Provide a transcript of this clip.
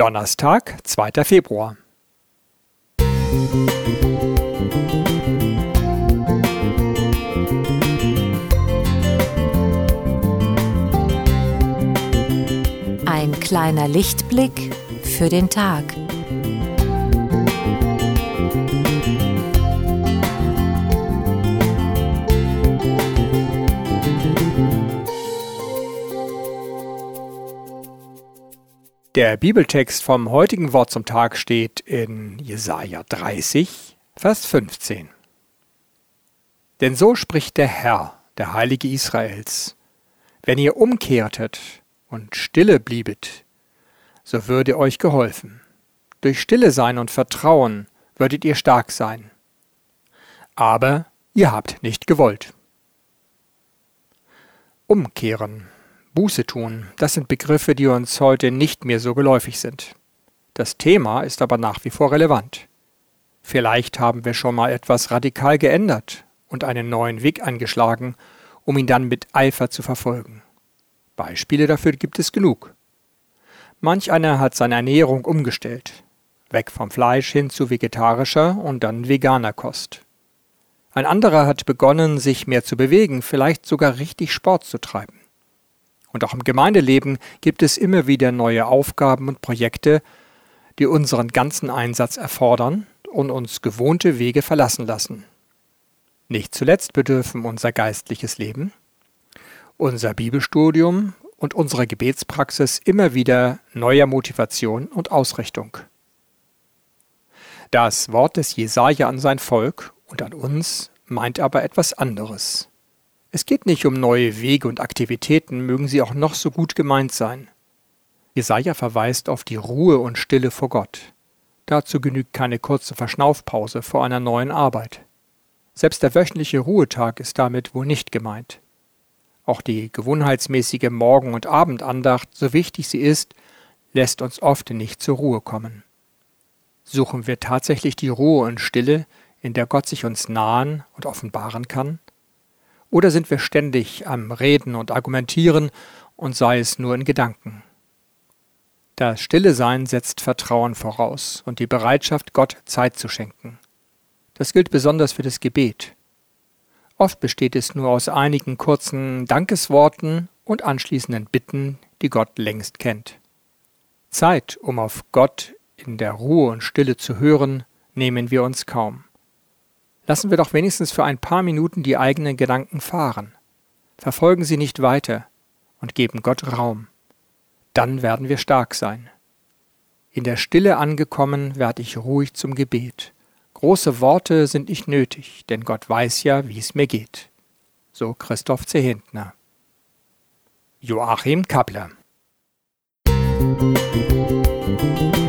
Donnerstag, 2. Februar. Ein kleiner Lichtblick für den Tag. Der Bibeltext vom heutigen Wort zum Tag steht in Jesaja 30, Vers 15. Denn so spricht der Herr, der Heilige Israels: Wenn ihr umkehrtet und stille bliebet, so würde euch geholfen. Durch Stille sein und Vertrauen würdet ihr stark sein. Aber ihr habt nicht gewollt. Umkehren Buße tun, das sind Begriffe, die uns heute nicht mehr so geläufig sind. Das Thema ist aber nach wie vor relevant. Vielleicht haben wir schon mal etwas radikal geändert und einen neuen Weg eingeschlagen, um ihn dann mit Eifer zu verfolgen. Beispiele dafür gibt es genug. Manch einer hat seine Ernährung umgestellt, weg vom Fleisch hin zu vegetarischer und dann veganer Kost. Ein anderer hat begonnen, sich mehr zu bewegen, vielleicht sogar richtig Sport zu treiben. Und auch im Gemeindeleben gibt es immer wieder neue Aufgaben und Projekte, die unseren ganzen Einsatz erfordern und uns gewohnte Wege verlassen lassen. Nicht zuletzt bedürfen unser geistliches Leben, unser Bibelstudium und unsere Gebetspraxis immer wieder neuer Motivation und Ausrichtung. Das Wort des Jesaja an sein Volk und an uns meint aber etwas anderes. Es geht nicht um neue Wege und Aktivitäten, mögen sie auch noch so gut gemeint sein. Jesaja verweist auf die Ruhe und Stille vor Gott. Dazu genügt keine kurze Verschnaufpause vor einer neuen Arbeit. Selbst der wöchentliche Ruhetag ist damit wohl nicht gemeint. Auch die gewohnheitsmäßige Morgen- und Abendandacht, so wichtig sie ist, lässt uns oft nicht zur Ruhe kommen. Suchen wir tatsächlich die Ruhe und Stille, in der Gott sich uns nahen und offenbaren kann? Oder sind wir ständig am Reden und Argumentieren und sei es nur in Gedanken? Das Stille Sein setzt Vertrauen voraus und die Bereitschaft, Gott Zeit zu schenken. Das gilt besonders für das Gebet. Oft besteht es nur aus einigen kurzen Dankesworten und anschließenden Bitten, die Gott längst kennt. Zeit, um auf Gott in der Ruhe und Stille zu hören, nehmen wir uns kaum. Lassen wir doch wenigstens für ein paar Minuten die eigenen Gedanken fahren. Verfolgen sie nicht weiter und geben Gott Raum. Dann werden wir stark sein. In der Stille angekommen, werde ich ruhig zum Gebet. Große Worte sind nicht nötig, denn Gott weiß ja, wie es mir geht. So Christoph Zehentner. Joachim Kappler Musik